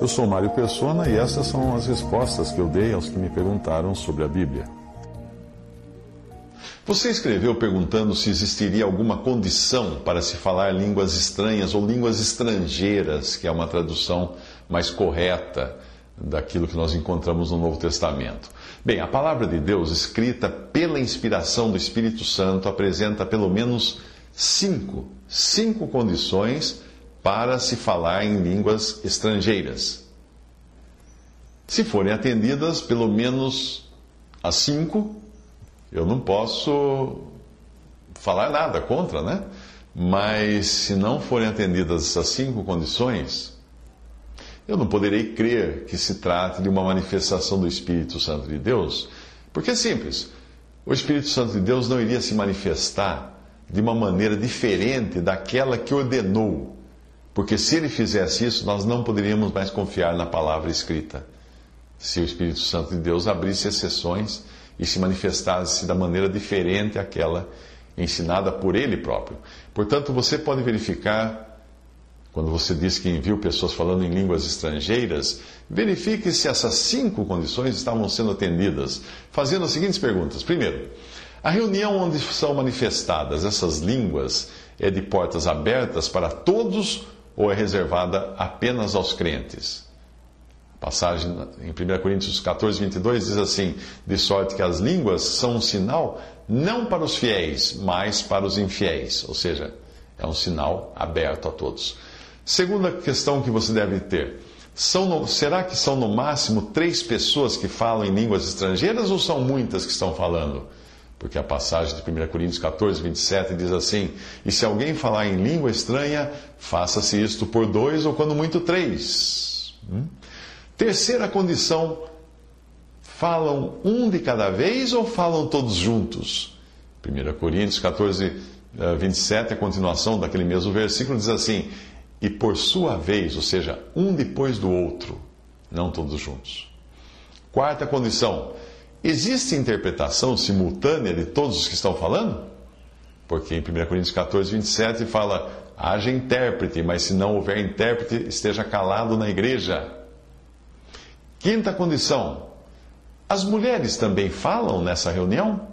Eu sou Mário Persona e essas são as respostas que eu dei aos que me perguntaram sobre a Bíblia. Você escreveu perguntando se existiria alguma condição para se falar línguas estranhas ou línguas estrangeiras, que é uma tradução mais correta daquilo que nós encontramos no Novo Testamento. Bem, a palavra de Deus, escrita pela inspiração do Espírito Santo, apresenta pelo menos cinco, cinco condições para se falar em línguas estrangeiras. Se forem atendidas pelo menos as cinco, eu não posso falar nada contra, né? Mas se não forem atendidas essas cinco condições, eu não poderei crer que se trate de uma manifestação do Espírito Santo de Deus, porque é simples. O Espírito Santo de Deus não iria se manifestar de uma maneira diferente daquela que ordenou, porque se ele fizesse isso, nós não poderíamos mais confiar na palavra escrita. Se o Espírito Santo de Deus abrisse exceções e se manifestasse da maneira diferente àquela ensinada por ele próprio. Portanto, você pode verificar, quando você diz que enviou pessoas falando em línguas estrangeiras, verifique se essas cinco condições estavam sendo atendidas, fazendo as seguintes perguntas. Primeiro, a reunião onde são manifestadas essas línguas é de portas abertas para todos ou é reservada apenas aos crentes? passagem em 1 Coríntios 14, 22 diz assim: De sorte que as línguas são um sinal não para os fiéis, mas para os infiéis. Ou seja, é um sinal aberto a todos. Segunda questão que você deve ter: no, será que são no máximo três pessoas que falam em línguas estrangeiras ou são muitas que estão falando? Porque a passagem de 1 Coríntios 14, 27 diz assim: E se alguém falar em língua estranha, faça-se isto por dois ou quando muito três. Hum? Terceira condição: falam um de cada vez ou falam todos juntos? 1 Coríntios 14, 27, eh, a continuação daquele mesmo versículo, diz assim: E por sua vez, ou seja, um depois do outro, não todos juntos. Quarta condição: existe interpretação simultânea de todos os que estão falando? Porque em 1 Coríntios 14, 27 fala: haja intérprete, mas se não houver intérprete, esteja calado na igreja. Quinta condição: as mulheres também falam nessa reunião?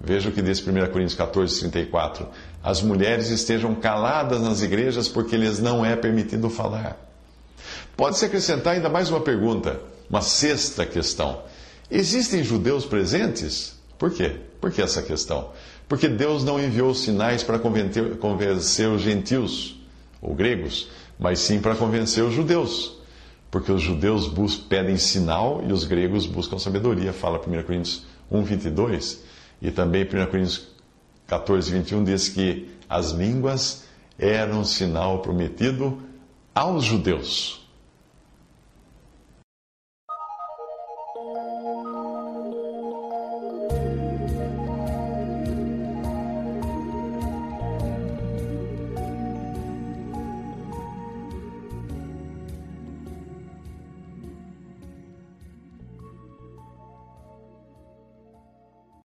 Veja o que diz 1 Coríntios 14, 34. As mulheres estejam caladas nas igrejas porque lhes não é permitido falar. Pode-se acrescentar ainda mais uma pergunta, uma sexta questão. Existem judeus presentes? Por quê? Por que essa questão? Porque Deus não enviou sinais para convencer os gentios, ou gregos, mas sim para convencer os judeus porque os judeus pedem sinal e os gregos buscam sabedoria, fala 1 Coríntios 1, 22. E também 1 Coríntios 14, 21 diz que as línguas eram sinal prometido aos judeus.